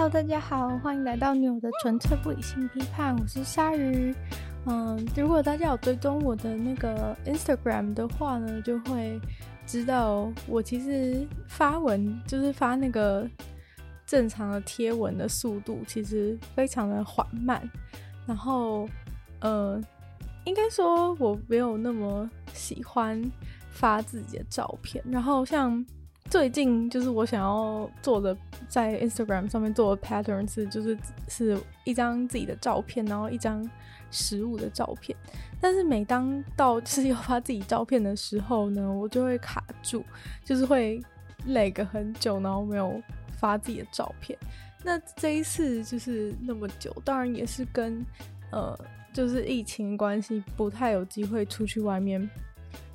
Hello，大家好，欢迎来到女友的纯粹不理性批判，我是鲨鱼。嗯，如果大家有追踪我的那个 Instagram 的话呢，就会知道我其实发文就是发那个正常的贴文的速度其实非常的缓慢。然后，呃，应该说我没有那么喜欢发自己的照片。然后像。最近就是我想要做的，在 Instagram 上面做的 pattern 是，就是是一张自己的照片，然后一张食物的照片。但是每当到就是要发自己照片的时候呢，我就会卡住，就是会累个很久，然后没有发自己的照片。那这一次就是那么久，当然也是跟呃，就是疫情关系，不太有机会出去外面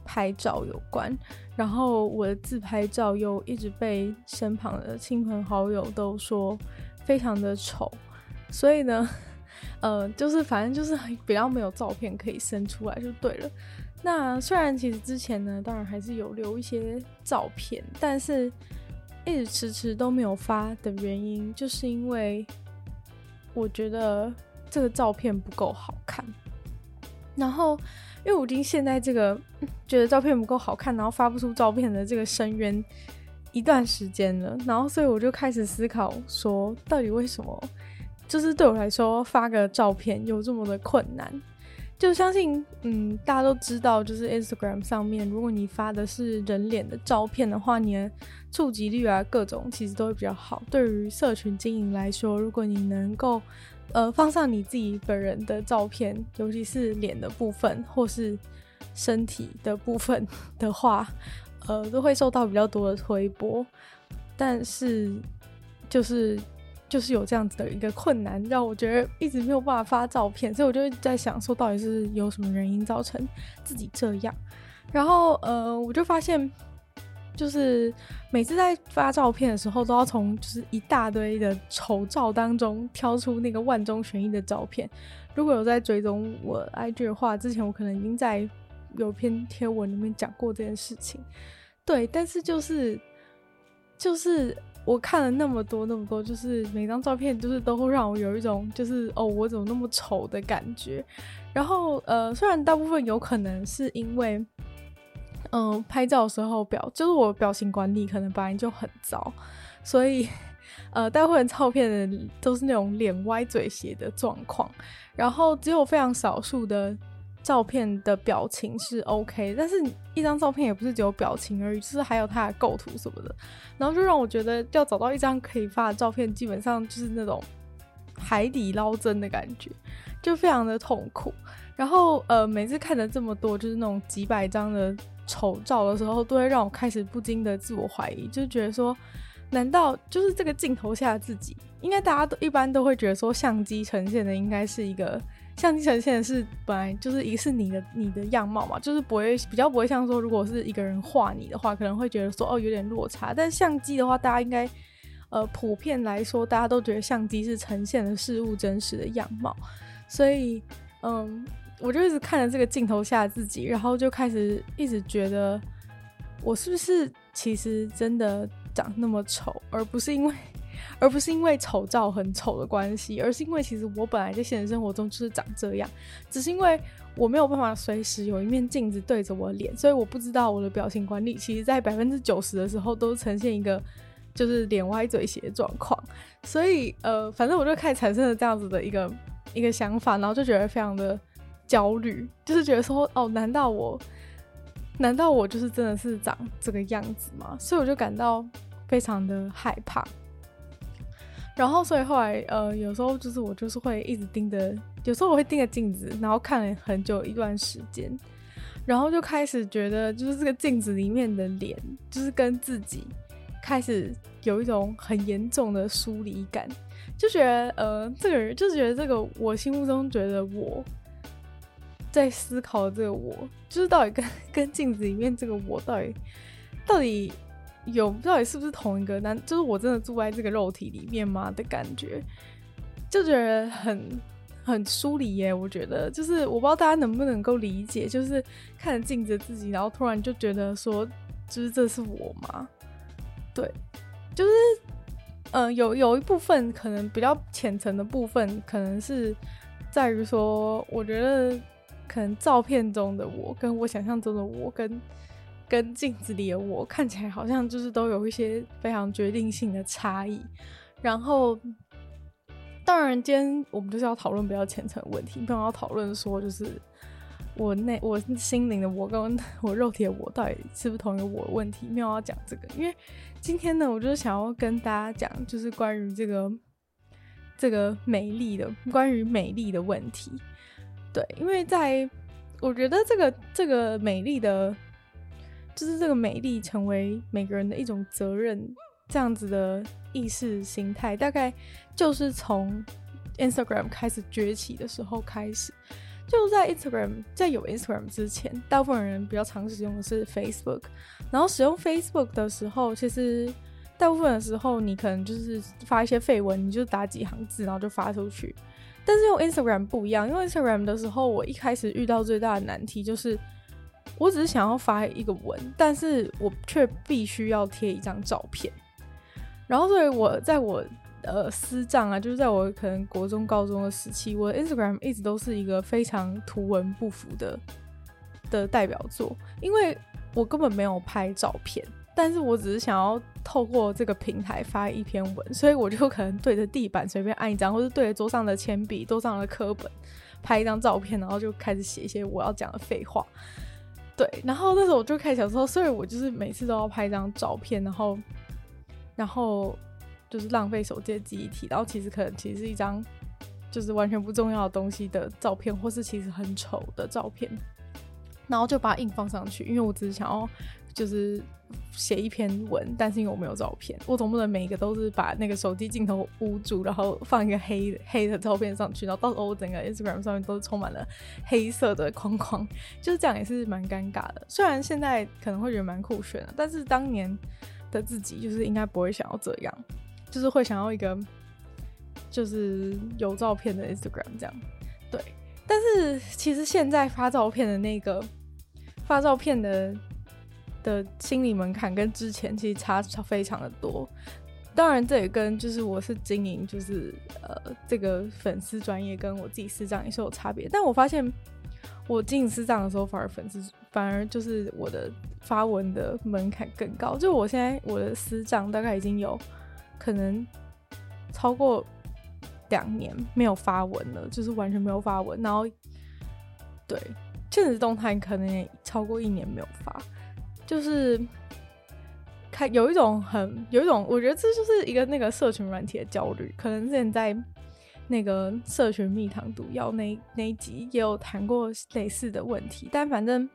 拍照有关，然后我的自拍照又一直被身旁的亲朋好友都说非常的丑，所以呢，呃，就是反正就是比较没有照片可以生出来就对了。那虽然其实之前呢，当然还是有留一些照片，但是一直迟迟都没有发的原因，就是因为我觉得这个照片不够好看，然后。因为我已经陷在这个觉得照片不够好看，然后发不出照片的这个深渊一段时间了，然后所以我就开始思考说，到底为什么就是对我来说发个照片有这么的困难？就相信，嗯，大家都知道，就是 Instagram 上面，如果你发的是人脸的照片的话，你的触及率啊，各种其实都会比较好。对于社群经营来说，如果你能够呃，放上你自己本人的照片，尤其是脸的部分或是身体的部分 的话，呃，都会受到比较多的推波。但是，就是就是有这样子的一个困难，让我觉得一直没有办法发照片，所以我就在想说，到底是有什么原因造成自己这样？然后，呃，我就发现。就是每次在发照片的时候，都要从就是一大堆的丑照当中挑出那个万中选一的照片。如果有在追踪我 IG 的话，之前我可能已经在有篇贴文里面讲过这件事情。对，但是就是就是我看了那么多那么多，就是每张照片就是都会让我有一种就是哦，我怎么那么丑的感觉。然后呃，虽然大部分有可能是因为。嗯，拍照的时候表就是我表情管理可能本来就很糟，所以 呃，大部分照片的都是那种脸歪嘴斜的状况，然后只有非常少数的照片的表情是 OK，但是一张照片也不是只有表情而已，就是还有它的构图什么的，然后就让我觉得要找到一张可以发的照片，基本上就是那种海底捞针的感觉，就非常的痛苦。然后呃，每次看了这么多，就是那种几百张的。丑照的时候，都会让我开始不禁的自我怀疑，就觉得说，难道就是这个镜头下的自己？应该大家都一般都会觉得说，相机呈现的应该是一个，相机呈现的是本来就是一个是你的你的样貌嘛，就是不会比较不会像说，如果是一个人画你的话，可能会觉得说哦有点落差。但相机的话，大家应该呃普遍来说，大家都觉得相机是呈现的事物真实的样貌，所以嗯。我就一直看着这个镜头下的自己，然后就开始一直觉得，我是不是其实真的长那么丑，而不是因为，而不是因为丑照很丑的关系，而是因为其实我本来在现实生活中就是长这样，只是因为我没有办法随时有一面镜子对着我脸，所以我不知道我的表情管理，其实在百分之九十的时候都呈现一个就是脸歪嘴斜的状况，所以呃，反正我就开始产生了这样子的一个一个想法，然后就觉得非常的。焦虑，就是觉得说，哦，难道我，难道我就是真的是长这个样子吗？所以我就感到非常的害怕。然后，所以后来，呃，有时候就是我就是会一直盯着，有时候我会盯着镜子，然后看了很久一段时间，然后就开始觉得，就是这个镜子里面的脸，就是跟自己开始有一种很严重的疏离感，就觉得，呃，这个人就是觉得这个我心目中觉得我。在思考这个我，就是到底跟 跟镜子里面这个我到底到底有到底是不是同一个？难就是我真的住在这个肉体里面吗的感觉，就觉得很很疏离耶。我觉得就是我不知道大家能不能够理解，就是看着镜子自己，然后突然就觉得说，就是这是我吗？对，就是嗯，有有一部分可能比较浅层的部分，可能是在于说，我觉得可能照片中的我跟我想象中的我跟跟镜子里的我看起来好像就是都有一些非常决定性的差异。然后，当然，今天我们就是要讨论比较浅层的问题，不要讨论说就是。我内我心灵的我跟我肉体的我到底是不是同一个我的问题？没有要讲这个，因为今天呢，我就是想要跟大家讲，就是关于这个这个美丽的，关于美丽的问题。对，因为在我觉得这个这个美丽的，就是这个美丽成为每个人的一种责任，这样子的意识形态，大概就是从 Instagram 开始崛起的时候开始。就在 Instagram，在有 Instagram 之前，大部分人比较常使用的是 Facebook。然后使用 Facebook 的时候，其实大部分的时候，你可能就是发一些废文，你就打几行字，然后就发出去。但是用 Instagram 不一样，用 Instagram 的时候，我一开始遇到最大的难题就是，我只是想要发一个文，但是我却必须要贴一张照片。然后，所以我在我呃，私账啊，就是在我可能国中、高中的时期，我的 Instagram 一直都是一个非常图文不符的的代表作，因为我根本没有拍照片，但是我只是想要透过这个平台发一篇文，所以我就可能对着地板随便按一张，或是对着桌上的铅笔、桌上的课本拍一张照片，然后就开始写一些我要讲的废话。对，然后那时候我就开始想说，所以我就是每次都要拍一张照片，然后，然后。就是浪费手机的记忆体，然后其实可能其实是一张就是完全不重要的东西的照片，或是其实很丑的照片，然后就把它硬放上去，因为我只是想要就是写一篇文，但是因为我没有照片，我总不能每一个都是把那个手机镜头捂住，然后放一个黑黑的照片上去，然后到时候我整个 Instagram 上面都充满了黑色的框框，就是这样也是蛮尴尬的。虽然现在可能会觉得蛮酷炫的，但是当年的自己就是应该不会想要这样。就是会想要一个，就是有照片的 Instagram 这样，对。但是其实现在发照片的那个发照片的的心理门槛跟之前其实差差非常的多。当然，这也跟就是我是经营就是呃这个粉丝专业跟我自己私账也是有差别。但我发现我经营私账的时候，反而粉丝反而就是我的发文的门槛更高。就我现在我的私账大概已经有。可能超过两年没有发文了，就是完全没有发文。然后，对，现实动态可能也超过一年没有发，就是看有一种很有一种，我觉得这就是一个那个社群软体的焦虑。可能之前在那个社群蜜糖毒药那那一集也有谈过类似的问题，但反正。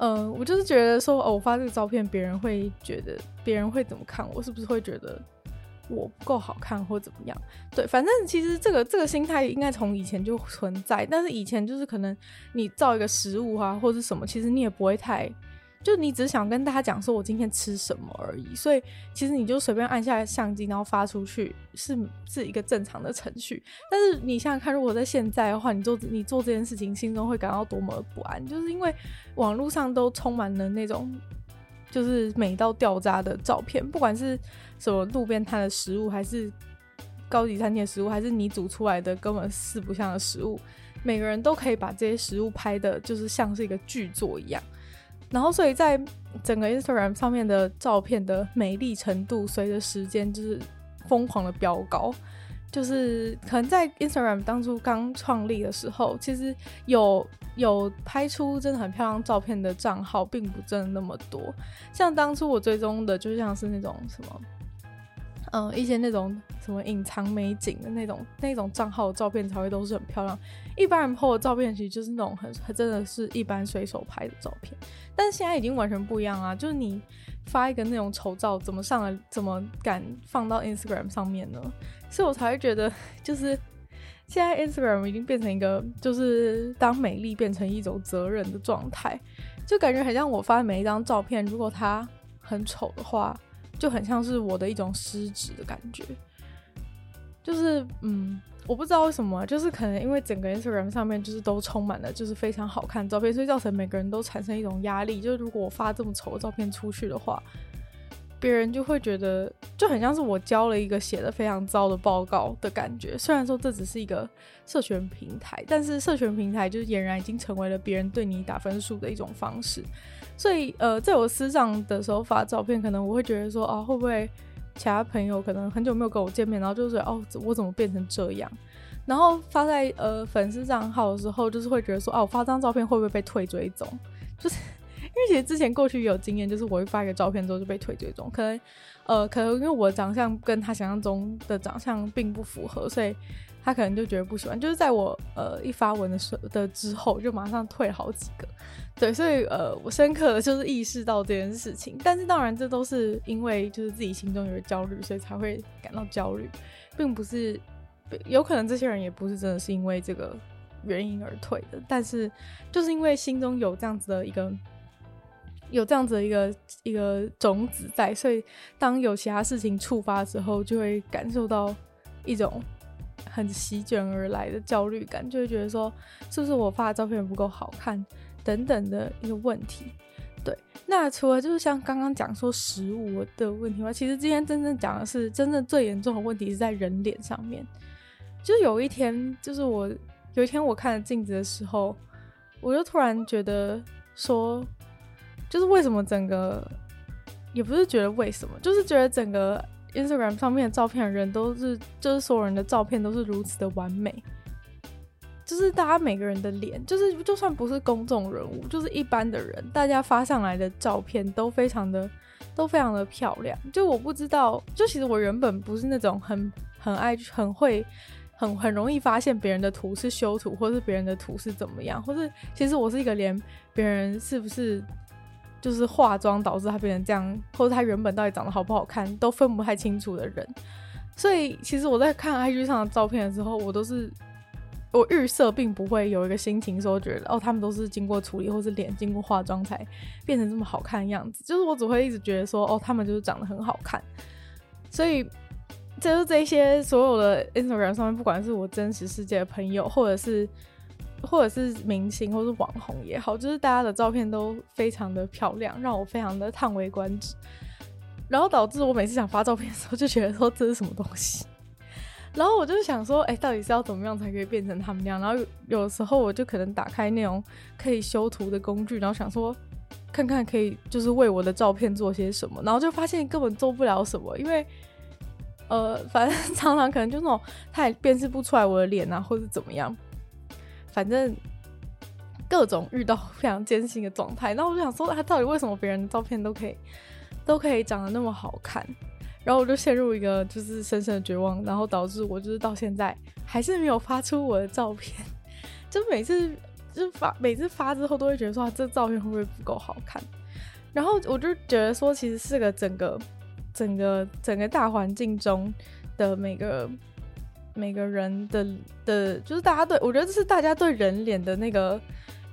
嗯、我就是觉得说，哦，我发这个照片，别人会觉得，别人会怎么看我？是不是会觉得我不够好看，或怎么样？对，反正其实这个这个心态应该从以前就存在，但是以前就是可能你照一个食物啊，或者什么，其实你也不会太。就你只想跟大家讲说我今天吃什么而已，所以其实你就随便按下相机，然后发出去是是一个正常的程序。但是你想想看，如果在现在的话，你做你做这件事情，心中会感到多么的不安，就是因为网络上都充满了那种就是美到掉渣的照片，不管是什么路边摊的食物，还是高级餐厅的食物，还是你煮出来的根本四不像的食物，每个人都可以把这些食物拍的，就是像是一个剧作一样。然后，所以在整个 Instagram 上面的照片的美丽程度，随着时间就是疯狂的飙高。就是可能在 Instagram 当初刚创立的时候，其实有有拍出真的很漂亮照片的账号，并不真的那么多。像当初我追踪的，就像是那种什么，嗯，一些那种什么隐藏美景的那种那种账号的照片，才会都是很漂亮。一般人 po 的照片，其实就是那种很很真的是一般随手拍的照片，但是现在已经完全不一样啊！就是你发一个那种丑照，怎么上来，怎么敢放到 Instagram 上面呢？所以我才会觉得，就是现在 Instagram 已经变成一个，就是当美丽变成一种责任的状态，就感觉很像我发每一张照片，如果它很丑的话，就很像是我的一种失职的感觉，就是嗯。我不知道为什么，就是可能因为整个 Instagram 上面就是都充满了就是非常好看的照片，所以造成每个人都产生一种压力，就是如果我发这么丑的照片出去的话，别人就会觉得就很像是我交了一个写的非常糟的报告的感觉。虽然说这只是一个社群平台，但是社群平台就是俨然已经成为了别人对你打分数的一种方式。所以，呃，在我私上的时候发照片，可能我会觉得说，啊，会不会其他朋友可能很久没有跟我见面，然后就是哦，我怎么变成这样？然后发在呃粉丝账号的时候，就是会觉得说，哦，我发张照片会不会被退追踪？就是。因为其实之前过去有经验，就是我会发一个照片之后就被退追踪，可能，呃，可能因为我的长相跟他想象中的长相并不符合，所以他可能就觉得不喜欢。就是在我呃一发文的时候的之后，就马上退好几个。对，所以呃，我深刻的就是意识到这件事情。但是当然，这都是因为就是自己心中有焦虑，所以才会感到焦虑，并不是有可能这些人也不是真的是因为这个原因而退的，但是就是因为心中有这样子的一个。有这样子的一个一个种子在，所以当有其他事情触发之后，就会感受到一种很席卷而来的焦虑感，就会觉得说是不是我发的照片不够好看等等的一个问题。对，那除了就是像刚刚讲说食物的问题外，其实今天真正讲的是真正最严重的问题是在人脸上面。就有一天，就是我有一天我看着镜子的时候，我就突然觉得说。就是为什么整个，也不是觉得为什么，就是觉得整个 Instagram 上面的照片的人都是，就是所有人的照片都是如此的完美，就是大家每个人的脸，就是就算不是公众人物，就是一般的人，大家发上来的照片都非常的，都非常的漂亮。就我不知道，就其实我原本不是那种很很爱很会很很容易发现别人的图是修图，或是别人的图是怎么样，或是其实我是一个连别人是不是。就是化妆导致他变成这样，或者他原本到底长得好不好看都分不太清楚的人，所以其实我在看 IG 上的照片的时候，我都是我预设并不会有一个心情说觉得哦，他们都是经过处理或是脸经过化妆才变成这么好看的样子，就是我只会一直觉得说哦，他们就是长得很好看，所以就是这些所有的 Instagram 上面，不管是我真实世界的朋友，或者是。或者是明星，或是网红也好，就是大家的照片都非常的漂亮，让我非常的叹为观止。然后导致我每次想发照片的时候，就觉得说这是什么东西。然后我就想说，哎、到底是要怎么样才可以变成他们那样？然后有，有时候我就可能打开那种可以修图的工具，然后想说，看看可以就是为我的照片做些什么。然后就发现根本做不了什么，因为呃，反正 常常可能就那种他也辨识不出来我的脸啊，或者怎么样。反正各种遇到非常艰辛的状态，然后我就想说，他到底为什么别人的照片都可以都可以长得那么好看？然后我就陷入一个就是深深的绝望，然后导致我就是到现在还是没有发出我的照片。就每次就发每次发之后，都会觉得说，这照片会不会不够好看？然后我就觉得说，其实是个整个整个整个大环境中的每个。每个人的的，就是大家对我觉得这是大家对人脸的那个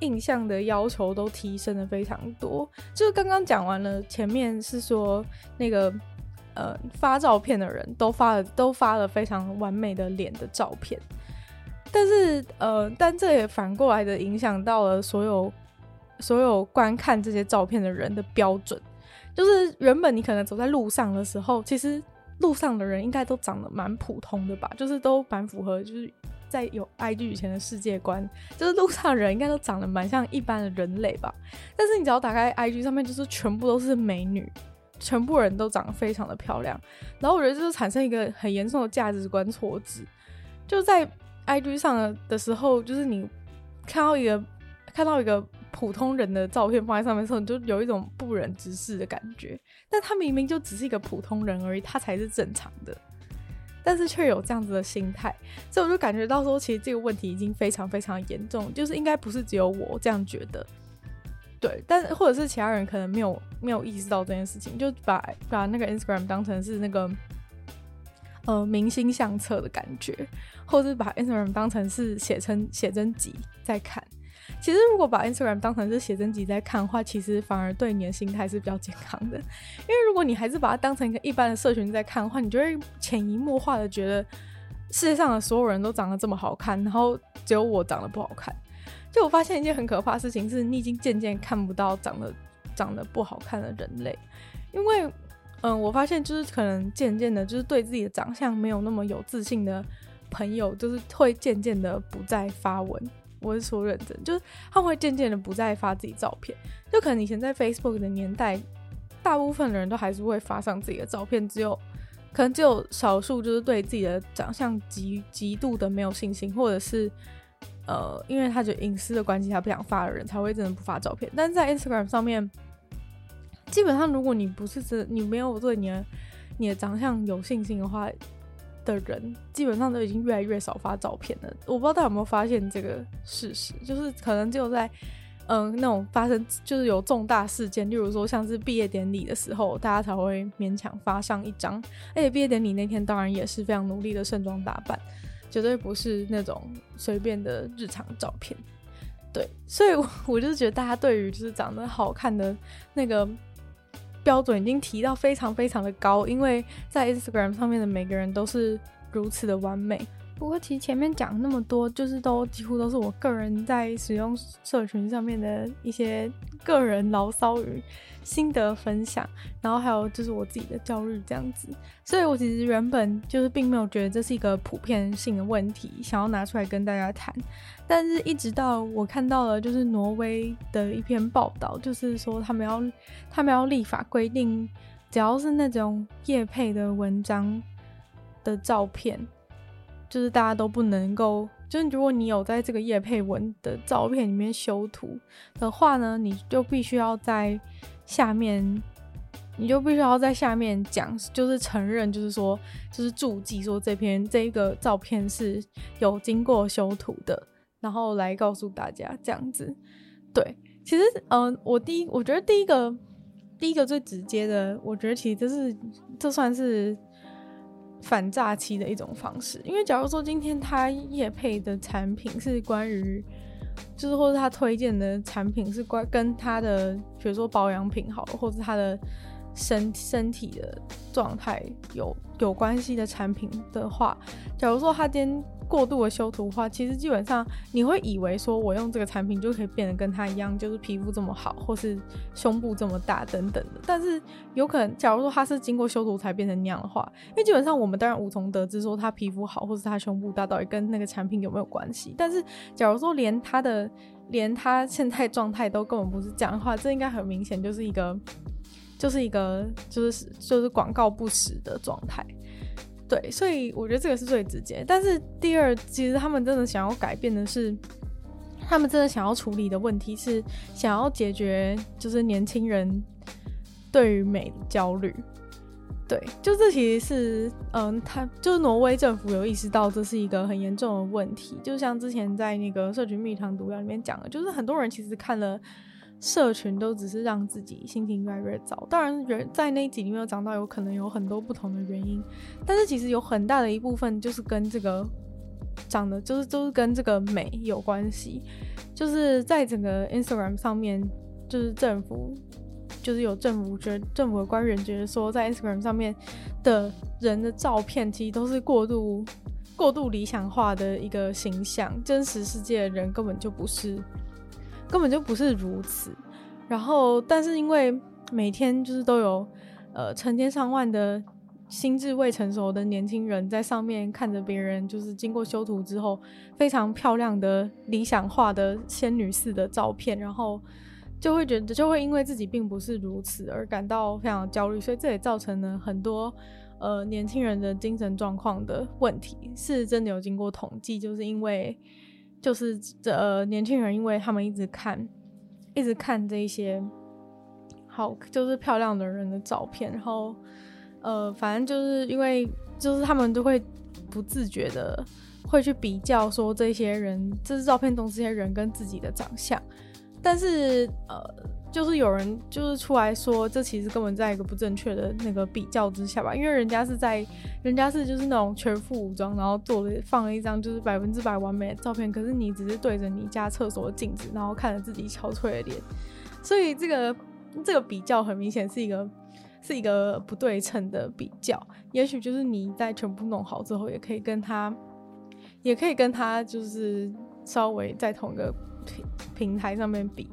印象的要求都提升的非常多。就是刚刚讲完了，前面是说那个呃发照片的人都发了都发了非常完美的脸的照片，但是呃，但这也反过来的影响到了所有所有观看这些照片的人的标准，就是原本你可能走在路上的时候，其实。路上的人应该都长得蛮普通的吧，就是都蛮符合，就是在有 IG 以前的世界观，就是路上的人应该都长得蛮像一般的人类吧。但是你只要打开 IG 上面，就是全部都是美女，全部人都长得非常的漂亮。然后我觉得就是产生一个很严重的价值观错置，就在 IG 上的时候，就是你看到一个看到一个。普通人的照片放在上面的时候，你就有一种不忍直视的感觉。但他明明就只是一个普通人而已，他才是正常的，但是却有这样子的心态，所以我就感觉到说，其实这个问题已经非常非常严重，就是应该不是只有我这样觉得，对，但或者是其他人可能没有没有意识到这件事情，就把把那个 Instagram 当成是那个呃明星相册的感觉，或者是把 Instagram 当成是写成写真集在看。其实，如果把 Instagram 当成是写真集在看的话，其实反而对你的心态是比较健康的。因为如果你还是把它当成一个一般的社群在看的话，你就会潜移默化的觉得世界上的所有人都长得这么好看，然后只有我长得不好看。就我发现一件很可怕的事情是，你已经渐渐看不到长得长得不好看的人类，因为嗯，我发现就是可能渐渐的，就是对自己的长相没有那么有自信的朋友，就是会渐渐的不再发文。我是说认真，就是他会渐渐的不再发自己照片。就可能以前在 Facebook 的年代，大部分的人都还是会发上自己的照片，只有可能只有少数就是对自己的长相极极度的没有信心，或者是呃，因为他觉得隐私的关系，他不想发的人才会真的不发照片。但是在 Instagram 上面，基本上如果你不是真，你没有对你的你的长相有信心的话。的人基本上都已经越来越少发照片了。我不知道大家有没有发现这个事实，就是可能只有在嗯那种发生就是有重大事件，例如说像是毕业典礼的时候，大家才会勉强发上一张。而且毕业典礼那天当然也是非常努力的盛装打扮，绝对不是那种随便的日常照片。对，所以我，我就觉得大家对于就是长得好看的那个。标准已经提到非常非常的高，因为在 Instagram 上面的每个人都是如此的完美。不过其实前面讲那么多，就是都几乎都是我个人在使用社群上面的一些个人牢骚与心得分享，然后还有就是我自己的焦虑这样子。所以我其实原本就是并没有觉得这是一个普遍性的问题，想要拿出来跟大家谈。但是一直到我看到了就是挪威的一篇报道，就是说他们要他们要立法规定，只要是那种业配的文章的照片。就是大家都不能够，就是如果你有在这个叶配文的照片里面修图的话呢，你就必须要在下面，你就必须要在下面讲，就是承认，就是说，就是注记说这篇这一个照片是有经过修图的，然后来告诉大家这样子。对，其实，嗯、我第一，我觉得第一个，第一个最直接的，我觉得其实这是，这算是。反诈期的一种方式，因为假如说今天他夜配的产品是关于，就是或者他推荐的产品是关跟他的，比如说保养品好，或者他的身身体的状态有有关系的产品的话，假如说他今天。过度的修图的话，其实基本上你会以为说，我用这个产品就可以变得跟他一样，就是皮肤这么好，或是胸部这么大等等的。但是有可能，假如说他是经过修图才变成那样的话，因为基本上我们当然无从得知说他皮肤好，或是他胸部大到底跟那个产品有没有关系。但是假如说连他的连他现在状态都根本不是这样的话，这应该很明显就是一个就是一个就是就是广告不实的状态。对，所以我觉得这个是最直接。但是第二，其实他们真的想要改变的是，他们真的想要处理的问题是，想要解决就是年轻人对于美的焦虑。对，就这其实是，嗯，他就是挪威政府有意识到这是一个很严重的问题。就像之前在那个社群蜜糖毒药里面讲的，就是很多人其实看了。社群都只是让自己心情越来越糟。当然，人在那一集里面有讲到，有可能有很多不同的原因，但是其实有很大的一部分就是跟这个长得就是就是跟这个美有关系。就是在整个 Instagram 上面，就是政府就是有政府觉得政府的官员觉得说，在 Instagram 上面的人的照片其实都是过度过度理想化的一个形象，真实世界的人根本就不是。根本就不是如此，然后，但是因为每天就是都有呃成千上万的心智未成熟的年轻人在上面看着别人就是经过修图之后非常漂亮的理想化的仙女似的照片，然后就会觉得就会因为自己并不是如此而感到非常焦虑，所以这也造成了很多呃年轻人的精神状况的问题，是真的有经过统计，就是因为。就是这、呃、年轻人，因为他们一直看，一直看这一些好，就是漂亮的人的照片，然后呃，反正就是因为就是他们都会不自觉的会去比较，说这些人，这是照片中这些人跟自己的长相，但是呃。就是有人就是出来说，这其实根本在一个不正确的那个比较之下吧，因为人家是在，人家是就是那种全副武装，然后做了放了一张就是百分之百完美的照片，可是你只是对着你家厕所的镜子，然后看着自己憔悴的脸，所以这个这个比较很明显是一个是一个不对称的比较，也许就是你在全部弄好之后，也可以跟他，也可以跟他就是稍微在同一个。平平台上面比，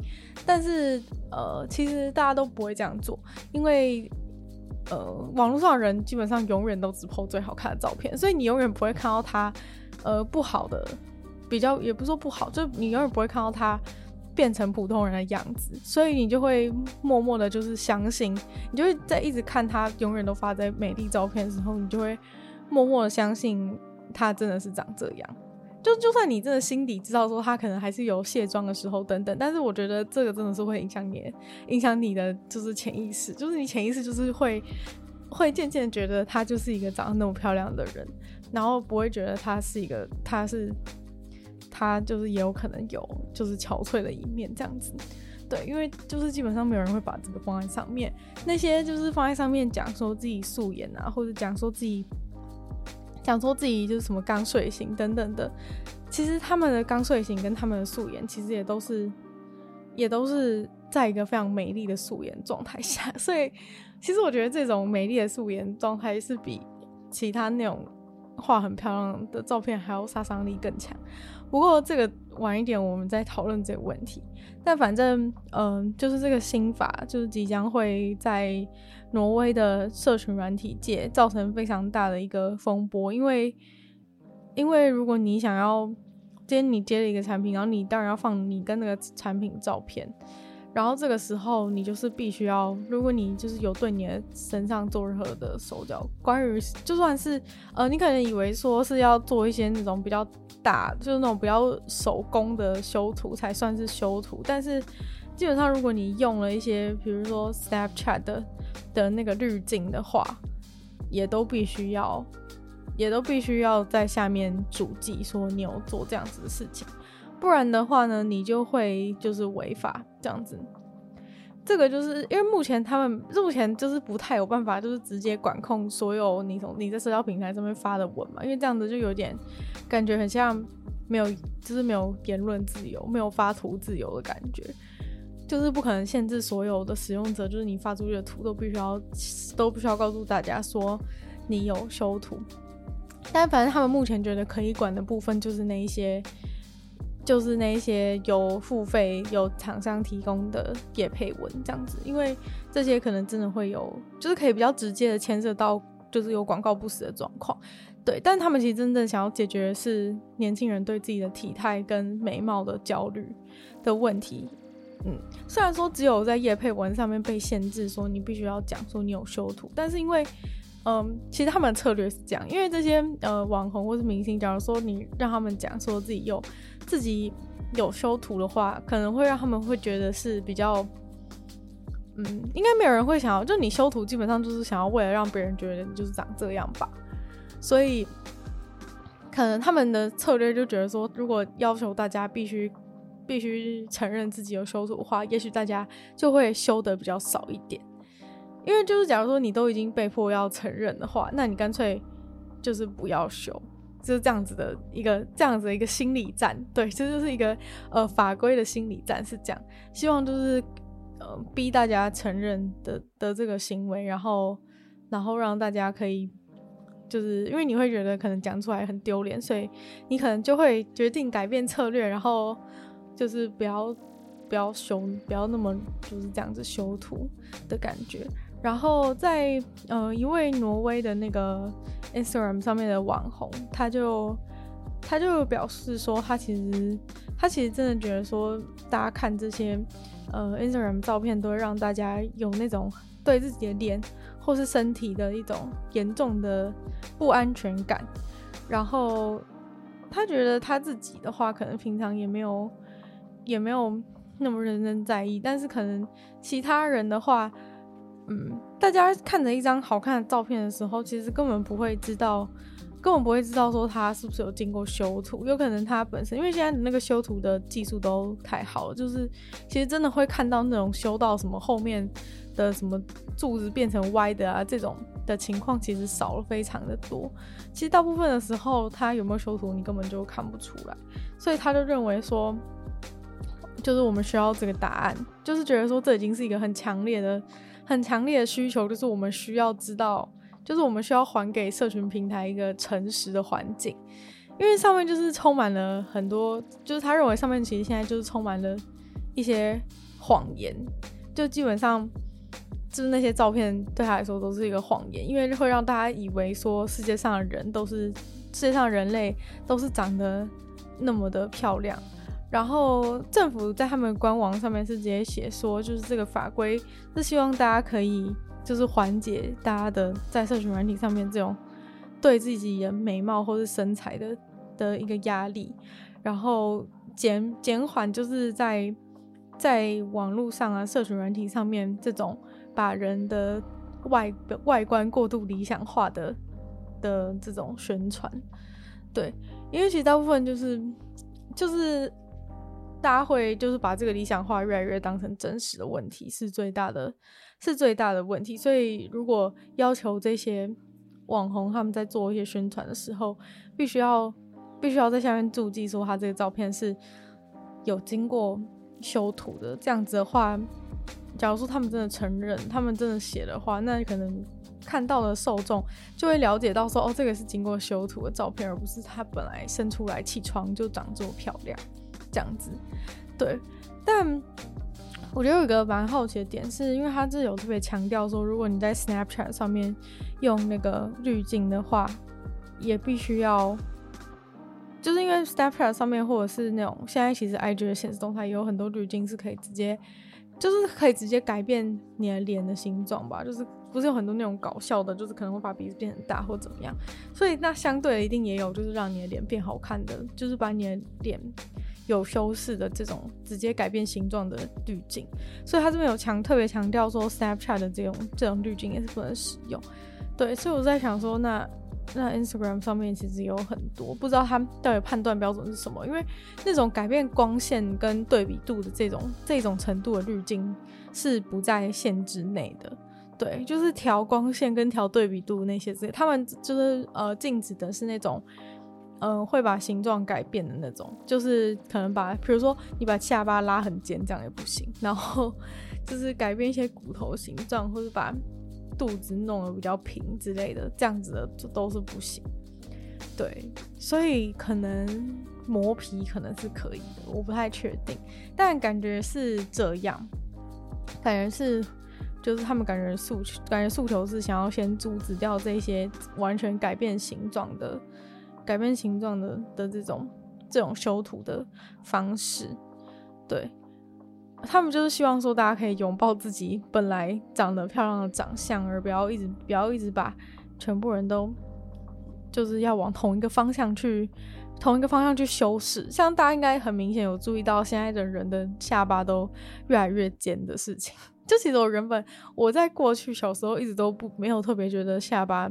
但是呃，其实大家都不会这样做，因为呃，网络上的人基本上永远都只 po 最好看的照片，所以你永远不会看到他呃不好的，比较也不是说不好，就你永远不会看到他变成普通人的样子，所以你就会默默的，就是相信，你就会在一直看他永远都发在美丽照片的时候，你就会默默的相信他真的是长这样。就就算你真的心底知道说他可能还是有卸妆的时候等等，但是我觉得这个真的是会影响你，影响你的就是潜意识，就是你潜意识就是会会渐渐觉得他就是一个长得那么漂亮的人，然后不会觉得他是一个他是他就是也有可能有就是憔悴的一面这样子，对，因为就是基本上没有人会把这个放在上面，那些就是放在上面讲说自己素颜啊，或者讲说自己。讲说自己就是什么刚睡醒等等的，其实他们的刚睡醒跟他们的素颜，其实也都是，也都是在一个非常美丽的素颜状态下。所以，其实我觉得这种美丽的素颜状态是比其他那种画很漂亮的照片还要杀伤力更强。不过这个晚一点我们再讨论这个问题。但反正，嗯、就是这个新法就是即将会在。挪威的社群软体界造成非常大的一个风波，因为，因为如果你想要，今天你接了一个产品，然后你当然要放你跟那个产品照片，然后这个时候你就是必须要，如果你就是有对你的身上做任何的手脚，关于就算是呃，你可能以为说是要做一些那种比较大，就是那种比较手工的修图才算是修图，但是基本上如果你用了一些，比如说 Snapchat 的。的那个滤镜的话，也都必须要，也都必须要在下面注记说你有做这样子的事情，不然的话呢，你就会就是违法这样子。这个就是因为目前他们目前就是不太有办法，就是直接管控所有你从你在社交平台上面发的文嘛，因为这样子就有点感觉很像没有，就是没有言论自由，没有发图自由的感觉。就是不可能限制所有的使用者，就是你发出去的图都必须要 都必须要告诉大家说你有修图。但反正他们目前觉得可以管的部分就是那一些，就是那些有付费有厂商提供的业配文这样子，因为这些可能真的会有，就是可以比较直接的牵涉到就是有广告不实的状况。对，但他们其实真正想要解决的是年轻人对自己的体态跟美貌的焦虑的问题。嗯，虽然说只有在业配文上面被限制，说你必须要讲说你有修图，但是因为，嗯，其实他们的策略是这样，因为这些呃网红或是明星，假如说你让他们讲说自己有自己有修图的话，可能会让他们会觉得是比较，嗯，应该没有人会想要，就你修图基本上就是想要为了让别人觉得你就是长这样吧，所以可能他们的策略就觉得说，如果要求大家必须。必须承认自己有修图的话，也许大家就会修的比较少一点。因为就是假如说你都已经被迫要承认的话，那你干脆就是不要修，就是这样子的一个这样子的一个心理战。对，这就，是一个呃法规的心理战是这样。希望就是呃逼大家承认的的这个行为，然后然后让大家可以就是因为你会觉得可能讲出来很丢脸，所以你可能就会决定改变策略，然后。就是不要不要修，不要那么就是这样子修图的感觉。然后在呃一位挪威的那个 Instagram 上面的网红，他就他就表示说，他其实他其实真的觉得说，大家看这些呃 Instagram 照片，都会让大家有那种对自己的脸或是身体的一种严重的不安全感。然后他觉得他自己的话，可能平常也没有。也没有那么认真在意，但是可能其他人的话，嗯，大家看着一张好看的照片的时候，其实根本不会知道，根本不会知道说他是不是有经过修图。有可能他本身，因为现在的那个修图的技术都太好了，就是其实真的会看到那种修到什么后面的什么柱子变成歪的啊，这种的情况其实少了非常的多。其实大部分的时候，他有没有修图，你根本就看不出来，所以他就认为说。就是我们需要这个答案，就是觉得说这已经是一个很强烈的、很强烈的需求，就是我们需要知道，就是我们需要还给社群平台一个诚实的环境，因为上面就是充满了很多，就是他认为上面其实现在就是充满了一些谎言，就基本上就是那些照片对他来说都是一个谎言，因为会让大家以为说世界上的人都是世界上人类都是长得那么的漂亮。然后政府在他们官网上面是直接写说，就是这个法规是希望大家可以就是缓解大家的在社群软体上面这种对自己的美貌或是身材的的一个压力，然后减减缓就是在在网络上啊社群软体上面这种把人的外外观过度理想化的的这种宣传，对，因为其实大部分就是就是。大家会就是把这个理想化越来越当成真实的问题，是最大的，是最大的问题。所以如果要求这些网红他们在做一些宣传的时候，必须要必须要在下面注记说他这个照片是有经过修图的。这样子的话，假如说他们真的承认，他们真的写的话，那可能看到的受众就会了解到说，哦，这个是经过修图的照片，而不是他本来生出来起床就长这么漂亮。这样子，对，但我觉得有一个蛮好奇的点，是因为他这有特别强调说，如果你在 Snapchat 上面用那个滤镜的话，也必须要，就是因为 Snapchat 上面或者是那种现在其实 IG 的显示动态也有很多滤镜是可以直接，就是可以直接改变你的脸的形状吧，就是不是有很多那种搞笑的，就是可能会把鼻子变很大或怎么样，所以那相对的一定也有就是让你的脸变好看的，就是把你的脸。有修饰的这种直接改变形状的滤镜，所以他这边有强特别强调说，Snapchat 的这种这种滤镜也是不能使用。对，所以我在想说，那那 Instagram 上面其实有很多，不知道他们到底判断标准是什么？因为那种改变光线跟对比度的这种这种程度的滤镜是不在限制内的。对，就是调光线跟调对比度那些之类，他们就是呃禁止的是那种。嗯、会把形状改变的那种，就是可能把，比如说你把下巴拉很尖，这样也不行。然后 就是改变一些骨头形状，或者把肚子弄得比较平之类的，这样子的就都是不行。对，所以可能磨皮可能是可以的，我不太确定，但感觉是这样，感觉是就是他们感觉诉求，感觉诉求是想要先阻止掉这些完全改变形状的。改变形状的的这种这种修图的方式，对，他们就是希望说大家可以拥抱自己本来长得漂亮的长相，而不要一直不要一直把全部人都就是要往同一个方向去同一个方向去修饰。像大家应该很明显有注意到，现在的人的下巴都越来越尖的事情。就其实我原本我在过去小时候一直都不没有特别觉得下巴。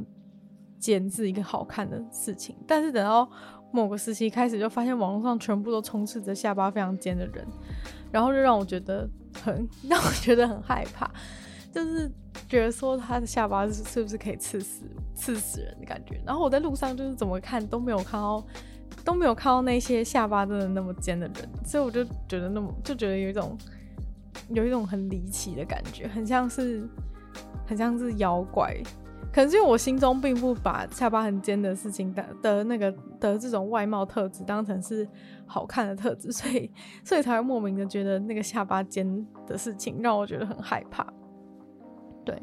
尖是一个好看的事情，但是等到某个时期开始，就发现网络上全部都充斥着下巴非常尖的人，然后就让我觉得很 让我觉得很害怕，就是觉得说他的下巴是是不是可以刺死刺死人的感觉。然后我在路上就是怎么看都没有看到 都没有看到那些下巴真的那么尖的人，所以我就觉得那么就觉得有一种有一种很离奇的感觉，很像是很像是妖怪。可是因为我心中并不把下巴很尖的事情的的那个的这种外貌特质当成是好看的特质，所以所以才会莫名的觉得那个下巴尖的事情让我觉得很害怕。对，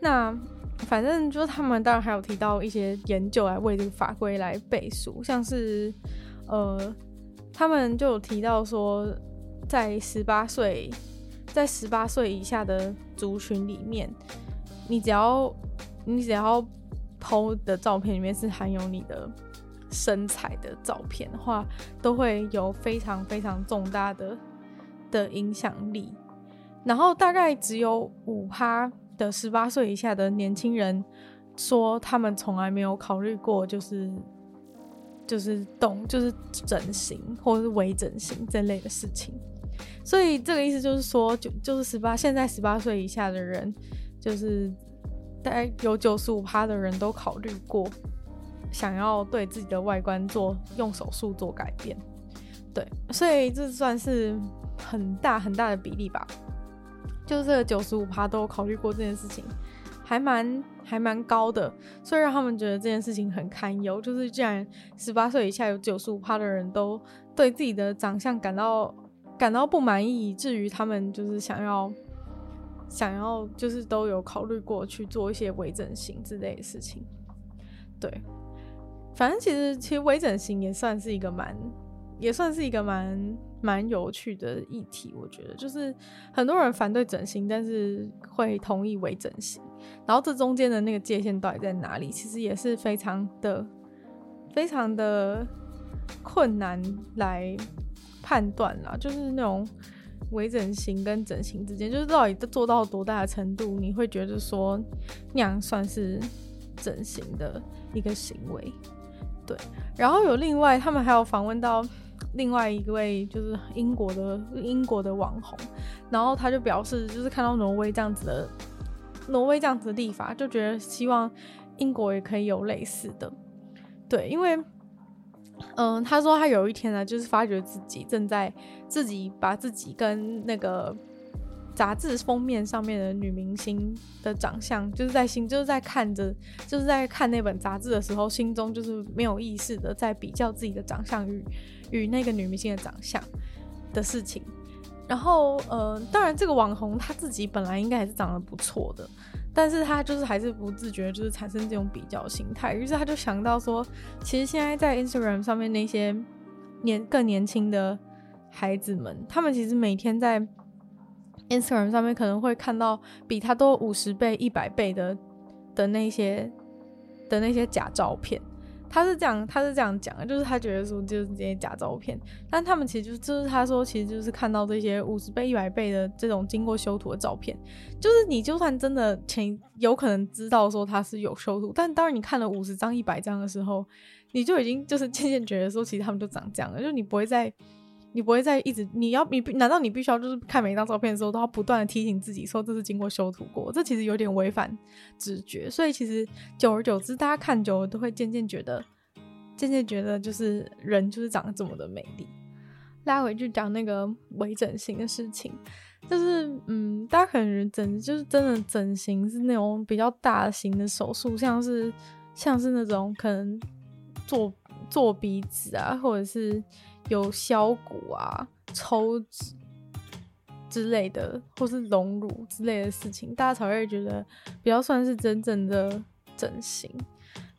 那反正就是他们当然还有提到一些研究来为这个法规来背书，像是呃，他们就有提到说，在十八岁在十八岁以下的族群里面，你只要你只要 PO 的照片里面是含有你的身材的照片的话，都会有非常非常重大的的影响力。然后大概只有五趴的十八岁以下的年轻人说，他们从来没有考虑过，就是就是动就是整形或者是微整形这类的事情。所以这个意思就是说，就就是十八现在十八岁以下的人就是。大概有九十五趴的人都考虑过，想要对自己的外观做用手术做改变，对，所以这算是很大很大的比例吧。就是这九十五趴都考虑过这件事情，还蛮还蛮高的，所以让他们觉得这件事情很堪忧。就是既然十八岁以下有九十五趴的人都对自己的长相感到感到不满意，以至于他们就是想要。想要就是都有考虑过去做一些微整形之类的事情。对，反正其实其实微整形也算是一个蛮也算是一个蛮蛮有趣的议题。我觉得就是很多人反对整形，但是会同意微整形，然后这中间的那个界限到底在哪里？其实也是非常的非常的困难来判断啦，就是那种。微整形跟整形之间，就是到底做到多大的程度，你会觉得说那样算是整形的一个行为？对。然后有另外，他们还有访问到另外一位，就是英国的英国的网红，然后他就表示，就是看到挪威这样子的挪威这样子的立法，就觉得希望英国也可以有类似的。对，因为。嗯，他说他有一天呢，就是发觉自己正在自己把自己跟那个杂志封面上面的女明星的长相，就是在心就是在看着，就是在看那本杂志的时候，心中就是没有意识的在比较自己的长相与与那个女明星的长相的事情。然后，呃，当然这个网红他自己本来应该还是长得不错的。但是他就是还是不自觉，就是产生这种比较心态，于是他就想到说，其实现在在 Instagram 上面那些年更年轻的孩子们，他们其实每天在 Instagram 上面可能会看到比他多五十倍、一百倍的的那些的那些假照片。他是这样，他是这样讲，就是他觉得说就是这些假照片，但他们其实就是，就是他说其实就是看到这些五十倍、一百倍的这种经过修图的照片，就是你就算真的前有可能知道说他是有修图，但当然你看了五十张、一百张的时候，你就已经就是渐渐觉得说其实他们就长这样了，就是你不会再。你不会再一直，你要你难道你必须要就是看每一张照片的时候都要不断的提醒自己说这是经过修图过？这其实有点违反直觉，所以其实久而久之，大家看久了都会渐渐觉得，渐渐觉得就是人就是长得这么的美丽。拉回去讲那个微整形的事情，就是嗯，大家可能整就是真的整形是那种比较大型的手术，像是像是那种可能做做鼻子啊，或者是。有削骨啊、抽脂之类的，或是隆乳之类的事情，大家才会觉得比较算是真正的整形。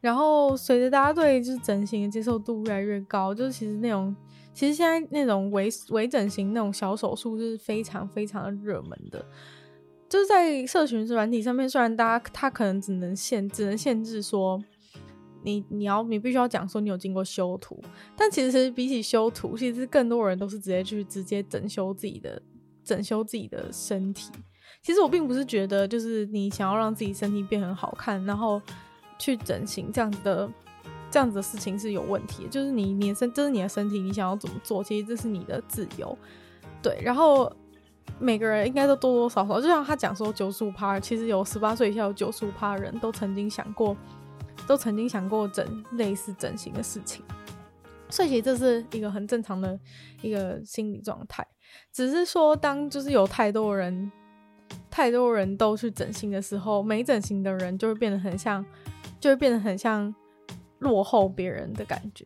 然后随着大家对就是整形的接受度越来越高，就是其实那种其实现在那种微微整形那种小手术是非常非常的热门的。就是在社群软体上面，虽然大家他可能只能限只能限制说。你你要你必须要讲说你有经过修图，但其实比起修图，其实更多人都是直接去直接整修自己的整修自己的身体。其实我并不是觉得就是你想要让自己身体变很好看，然后去整形这样子的这样子的事情是有问题的。就是你你的身这是你的身体，你想要怎么做，其实这是你的自由。对，然后每个人应该都多多少少，就像他讲说九十五趴，其实有十八岁以下有九十五趴的人都曾经想过。都曾经想过整类似整形的事情，所以其实这是一个很正常的一个心理状态。只是说，当就是有太多人、太多人都去整形的时候，没整形的人就会变得很像，就会变得很像落后别人的感觉。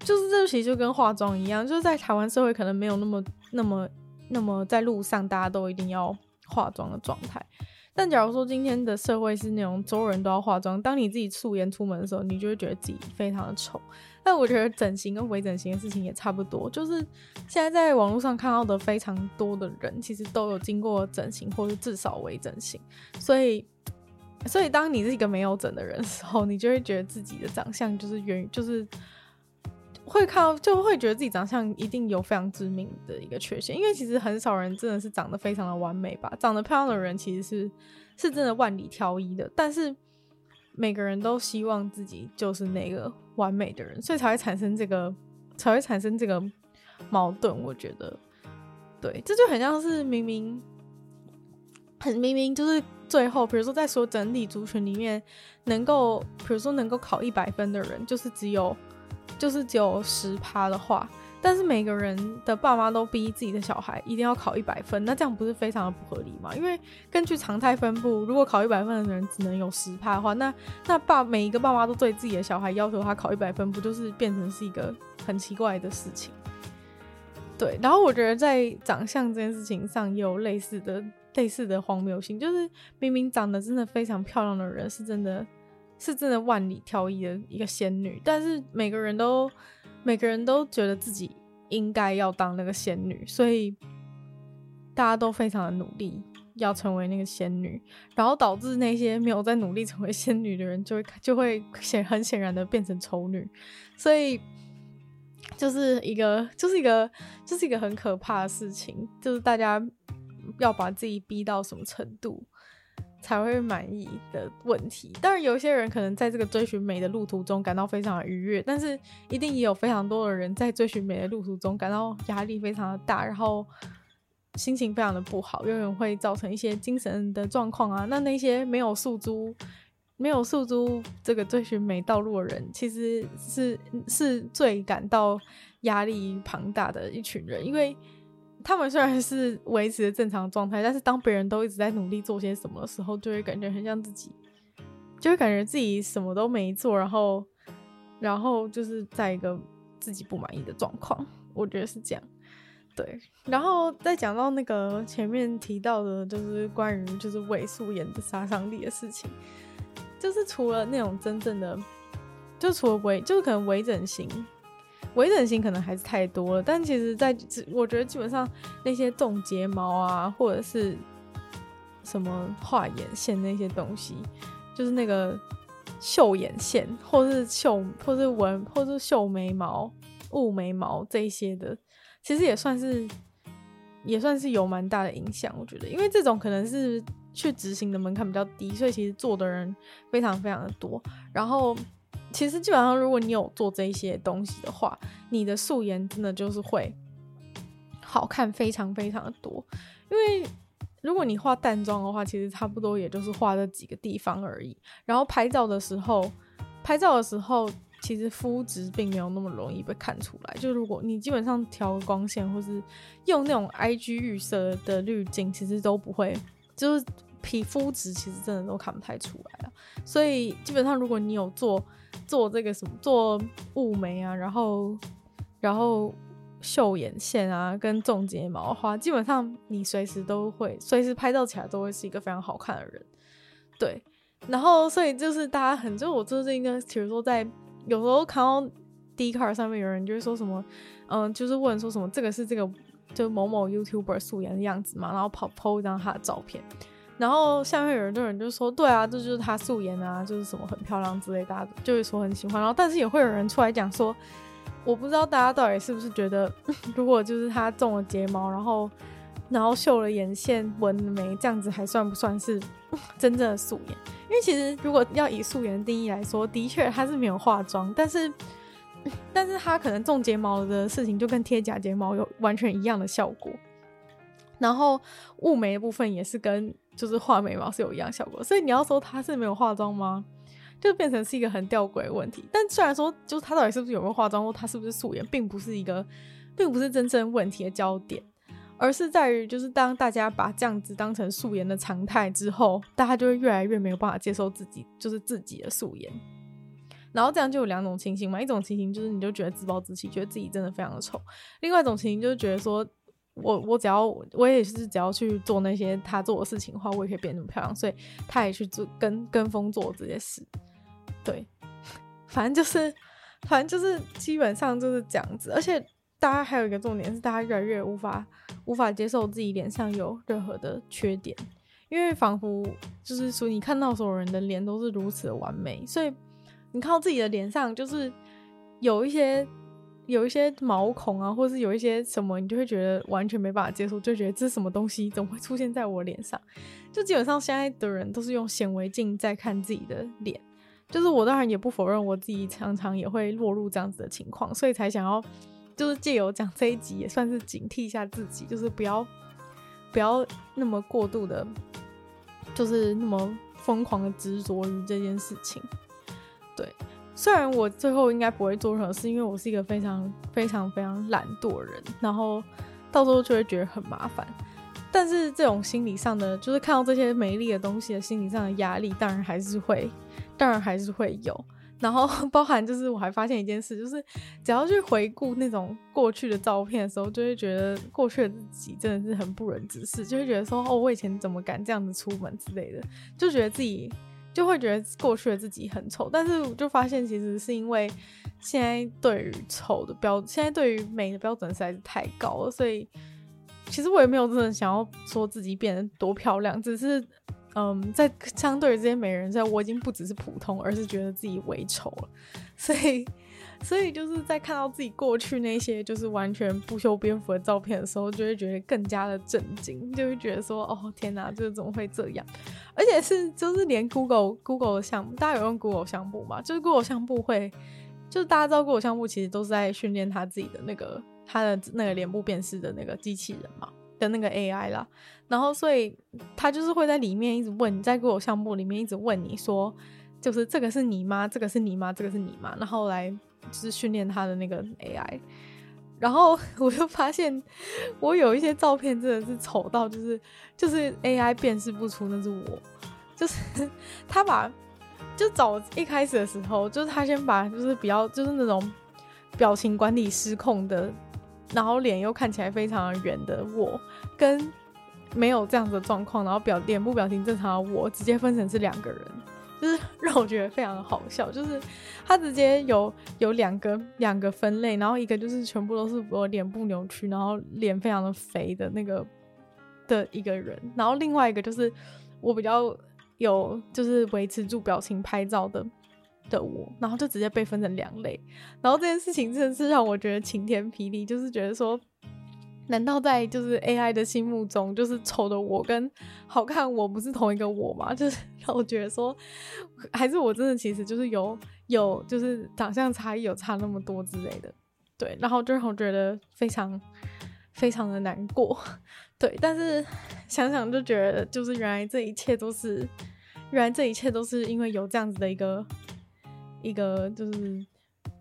就是这其实就跟化妆一样，就是在台湾社会可能没有那么、那么、那么在路上大家都一定要化妆的状态。但假如说今天的社会是那种所有人都要化妆，当你自己素颜出门的时候，你就会觉得自己非常的丑。但我觉得整形跟微整形的事情也差不多，就是现在在网络上看到的非常多的人，其实都有经过整形或者至少微整形。所以，所以当你是一个没有整的人的时候，你就会觉得自己的长相就是远就是。会看到就会觉得自己长相一定有非常致命的一个缺陷，因为其实很少人真的是长得非常的完美吧。长得漂亮的人其实是是真的万里挑一的，但是每个人都希望自己就是那个完美的人，所以才会产生这个才会产生这个矛盾。我觉得，对，这就很像是明明很明明就是最后，比如说在说整体族群里面能够，比如说能够考一百分的人，就是只有。就是只有十趴的话，但是每个人的爸妈都逼自己的小孩一定要考一百分，那这样不是非常的不合理吗？因为根据常态分布，如果考一百分的人只能有十趴的话，那 那爸每一个爸妈都对自己的小孩要求他考一百分，不就是变成是一个很奇怪的事情？对，然后我觉得在长相这件事情上也有类似的类似的荒谬性，就是明明长得真的非常漂亮的人，是真的是真的万里挑一的一个仙女，但是每个人都每个人都觉得自己应该要当那个仙女，所以大家都非常的努力要成为那个仙女，然后导致那些没有在努力成为仙女的人就会就会显很显然的变成丑女，所以。就是一个，就是一个，就是一个很可怕的事情，就是大家要把自己逼到什么程度才会满意的问题。当然，有一些人可能在这个追寻美的路途中感到非常的愉悦，但是一定也有非常多的人在追寻美的路途中感到压力非常的大，然后心情非常的不好，有人会造成一些精神的状况啊。那那些没有诉诸。没有诉诸这个追寻美道路的人，其实是是最感到压力庞大的一群人，因为他们虽然是维持正常状态，但是当别人都一直在努力做些什么的时候，就会感觉很像自己，就会感觉自己什么都没做，然后然后就是在一个自己不满意的状况，我觉得是这样。对，然后再讲到那个前面提到的，就是关于就是伪素颜的杀伤力的事情。就是除了那种真正的，就除了微，就是可能微整形，微整形可能还是太多了。但其实在，我觉得基本上那些种睫毛啊，或者是什么画眼线那些东西，就是那个绣眼线，或是绣，或是纹，或是绣眉毛、雾眉毛这些的，其实也算是，也算是有蛮大的影响。我觉得，因为这种可能是。去执行的门槛比较低，所以其实做的人非常非常的多。然后，其实基本上如果你有做这些东西的话，你的素颜真的就是会好看非常非常的多。因为如果你化淡妆的话，其实差不多也就是画这几个地方而已。然后拍照的时候，拍照的时候其实肤质并没有那么容易被看出来。就如果你基本上调光线，或是用那种 IG 预设的滤镜，其实都不会。就是皮肤质其实真的都看不太出来了，所以基本上如果你有做做这个什么做雾眉啊，然后然后绣眼线啊，跟种睫毛的话，基本上你随时都会随时拍照起来都会是一个非常好看的人，对。然后所以就是大家很就我最近应该，比如说在有时候看到 Dcard 上面有人就是说什么，嗯，就是问说什么这个是这个。就某某 YouTuber 素颜的样子嘛，然后跑 po 一张他的照片，然后下面有人，有人就说，对啊，这就是她素颜啊，就是什么很漂亮之类，大家就会说很喜欢。然后，但是也会有人出来讲说，我不知道大家到底是不是觉得，如果就是她种了睫毛，然后然后绣了眼线、纹了眉，这样子还算不算是 真正的素颜？因为其实如果要以素颜定义来说，的确她是没有化妆，但是。但是他可能种睫毛的事情就跟贴假睫毛有完全一样的效果，然后雾眉的部分也是跟就是画眉毛是有一样效果，所以你要说他是没有化妆吗？就变成是一个很吊诡的问题。但虽然说就是他到底是不是有没有化妆，或他是不是素颜，并不是一个，并不是真正问题的焦点，而是在于就是当大家把这样子当成素颜的常态之后，大家就会越来越没有办法接受自己就是自己的素颜。然后这样就有两种情形嘛，一种情形就是你就觉得自暴自弃，觉得自己真的非常的丑；另外一种情形就是觉得说，我我只要我也是只要去做那些他做的事情的话，我也可以变那么漂亮，所以他也去做跟跟风做这些事。对，反正就是反正就是基本上就是这样子。而且大家还有一个重点是，大家越来越无法无法接受自己脸上有任何的缺点，因为仿佛就是说你看到所有人的脸都是如此的完美，所以。你看到自己的脸上，就是有一些有一些毛孔啊，或者是有一些什么，你就会觉得完全没办法接受，就觉得这是什么东西，怎么会出现在我脸上？就基本上现在的人都是用显微镜在看自己的脸，就是我当然也不否认我自己常常也会落入这样子的情况，所以才想要就是借由讲这一集，也算是警惕一下自己，就是不要不要那么过度的，就是那么疯狂的执着于这件事情。对，虽然我最后应该不会做任何事，因为我是一个非常非常非常懒惰人，然后到时候就会觉得很麻烦。但是这种心理上的，就是看到这些美丽的东西的心理上的压力，当然还是会，当然还是会有。然后包含就是我还发现一件事，就是只要去回顾那种过去的照片的时候，就会觉得过去的自己真的是很不忍直视，就会觉得说哦，我以前怎么敢这样子出门之类的，就觉得自己就会觉得过去的自己很丑。但是我就发现其实是因为现在对于丑的标，现在对于美的标准实在是太高了，所以其实我也没有真的想要说自己变得多漂亮，只是。嗯，在相对于这些美人，在我已经不只是普通，而是觉得自己微丑了。所以，所以就是在看到自己过去那些就是完全不修边幅的照片的时候，就会觉得更加的震惊，就会觉得说：“哦，天哪，这怎么会这样？”而且是就是连 Google Google 的项目，大家有用 Google 相簿吗？就是 Google 相簿会，就是大家知道 Google 相簿其实都是在训练他自己的那个他的那个脸部辨识的那个机器人嘛。的那个 AI 啦，然后所以他就是会在里面一直问你，在 Google 相簿里面一直问你说，就是这个是你吗？这个是你吗？这个是你吗？然后来就是训练他的那个 AI，然后我就发现我有一些照片真的是丑到就是就是 AI 辨识不出那是我，就是 他把就早一开始的时候，就是他先把就是比较就是那种表情管理失控的。然后脸又看起来非常圆的我，跟没有这样子的状况，然后表脸部表情正常的我，直接分成是两个人，就是 让我觉得非常好笑。就是他直接有有两个两个分类，然后一个就是全部都是我脸部扭曲，然后脸非常的肥的那个的一个人，然后另外一个就是我比较有就是维持住表情拍照的。的我，然后就直接被分成两类，然后这件事情真的是让我觉得晴天霹雳，就是觉得说，难道在就是 AI 的心目中，就是丑的我跟好看我不是同一个我吗？就是 让我觉得说，还是我真的其实就是有有就是长相差异有差那么多之类的，对，然后就让我觉得非常非常的难过，对，但是想想就觉得，就是原来这一切都是，原来这一切都是因为有这样子的一个。一个就是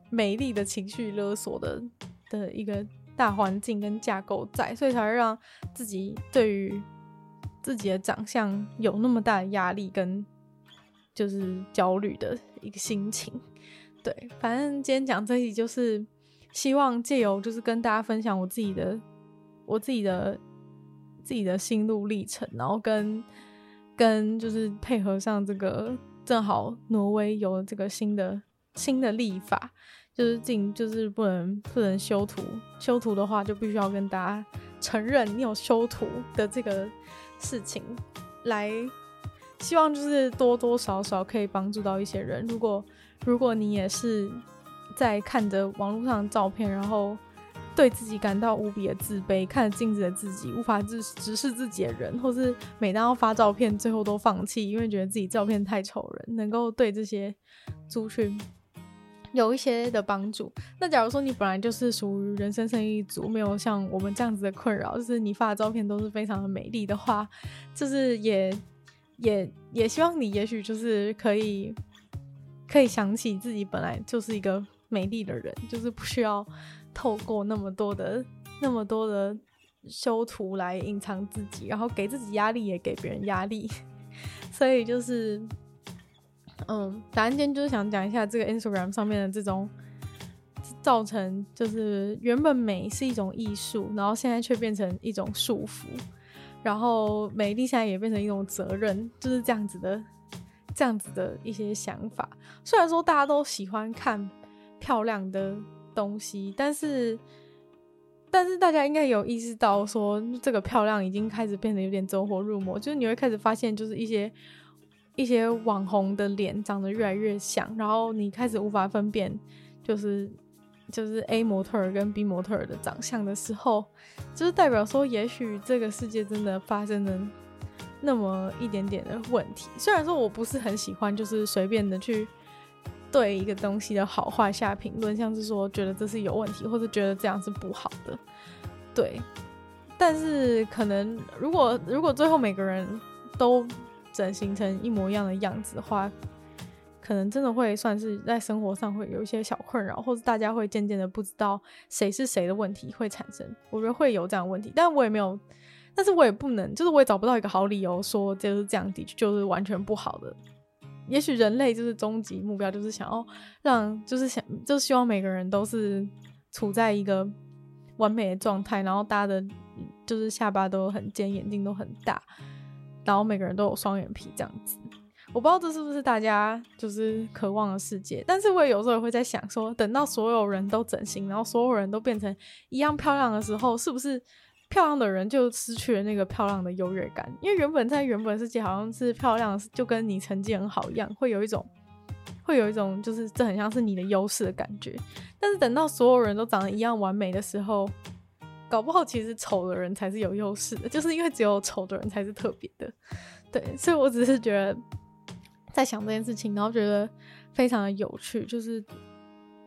美丽的情绪勒索的的一个大环境跟架构在，所以才会让自己对于自己的长相有那么大的压力跟就是焦虑的一个心情。对，反正今天讲这一集就是希望借由就是跟大家分享我自己的我自己的自己的心路历程，然后跟跟就是配合上这个。正好挪威有这个新的新的立法，就是进就是不能不能修图，修图的话就必须要跟大家承认你有修图的这个事情，来希望就是多多少少可以帮助到一些人。如果如果你也是在看着网络上的照片，然后。对自己感到无比的自卑，看着镜子的自己无法直直视自己的人，或是每当要发照片，最后都放弃，因为觉得自己照片太丑人，能够对这些族群有一些的帮助。那假如说你本来就是属于人生胜利组，没有像我们这样子的困扰，就是你发的照片都是非常的美丽的话，就是也也也希望你也许就是可以可以想起自己本来就是一个美丽的人，就是不需要。透过那么多的、那么多的修图来隐藏自己，然后给自己压力，也给别人压力，所以就是，嗯，反正今天就是想讲一下这个 Instagram 上面的这种造成，就是原本美是一种艺术，然后现在却变成一种束缚，然后美丽现在也变成一种责任，就是这样子的，这样子的一些想法。虽然说大家都喜欢看漂亮的。东西，但是，但是大家应该有意识到，说这个漂亮已经开始变得有点走火入魔。就是你会开始发现，就是一些一些网红的脸长得越来越像，然后你开始无法分辨，就是就是 A 模特跟 B 模特的长相的时候，就是代表说，也许这个世界真的发生了那么一点点的问题。虽然说我不是很喜欢，就是随便的去。对一个东西的好坏下评论，像是说觉得这是有问题，或者觉得这样是不好的，对。但是可能如果如果最后每个人都整形成一模一样的样子的话，可能真的会算是在生活上会有一些小困扰，或者大家会渐渐的不知道谁是谁的问题会产生。我觉得会有这样的问题，但我也没有，但是我也不能，就是我也找不到一个好理由说就是这样的，就是完全不好的。也许人类就是终极目标，就是想要让，就是想，就希望每个人都是处在一个完美的状态，然后大家的，就是下巴都很尖，眼睛都很大，然后每个人都有双眼皮这样子。我不知道这是不是大家就是渴望的世界，但是我也有时候也会在想说，等到所有人都整形，然后所有人都变成一样漂亮的时候，是不是漂亮的人就失去了那个漂亮的优越感？因为原本在原本世界好像是漂亮，就跟你成绩很好一样，会有一种会有一种就是这很像是你的优势的感觉。但是等到所有人都长得一样完美的时候，搞不好其实丑的人才是有优势的，就是因为只有丑的人才是特别的。对，所以我只是觉得。在想这件事情，然后觉得非常的有趣，就是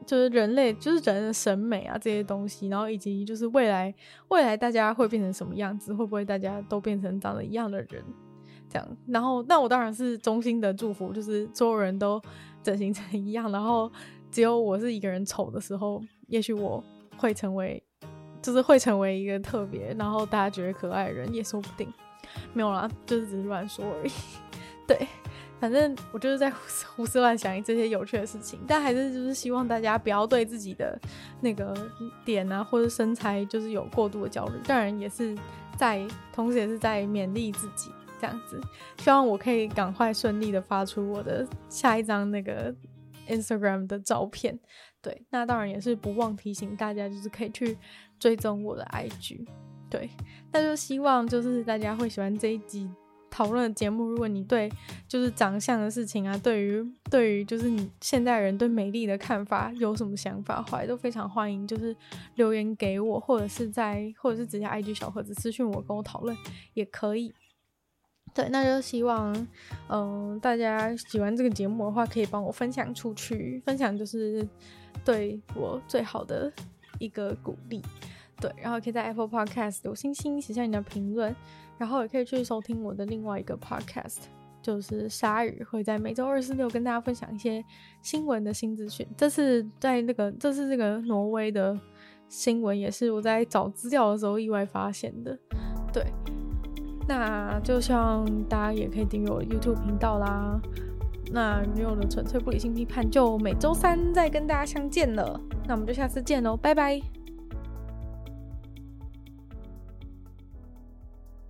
就是人类，就是人的审美啊这些东西，然后以及就是未来未来大家会变成什么样子，会不会大家都变成长得一样的人这样？然后那我当然是衷心的祝福，就是所有人都整形成一样，然后只有我是一个人丑的时候，也许我会成为，就是会成为一个特别，然后大家觉得可爱的人也说不定。没有啦，就是只是乱说而已，对。反正我就是在胡思乱想这些有趣的事情，但还是就是希望大家不要对自己的那个脸啊或者身材就是有过度的焦虑。当然也是在，同时也是在勉励自己这样子。希望我可以赶快顺利的发出我的下一张那个 Instagram 的照片。对，那当然也是不忘提醒大家，就是可以去追踪我的 IG。对，那就希望就是大家会喜欢这一集。讨论的节目，如果你对就是长相的事情啊，对于对于就是你现代人对美丽的看法有什么想法的话，都非常欢迎，就是留言给我，或者是在或者是直接 IG 小盒子私信我跟我讨论也可以。对，那就希望嗯、大家喜欢这个节目的话，可以帮我分享出去，分享就是对我最好的一个鼓励。对，然后可以在 Apple Podcast 留星星，写下你的评论。然后也可以去收听我的另外一个 podcast，就是鲨鱼会在每周二、四、六跟大家分享一些新闻的新资讯。这次在那个，这次这个挪威的新闻也是我在找资料的时候意外发现的。对，那就像大家也可以订阅我的 YouTube 频道啦。那没有的纯粹不理性批判就每周三再跟大家相见了。那我们就下次见喽，拜拜。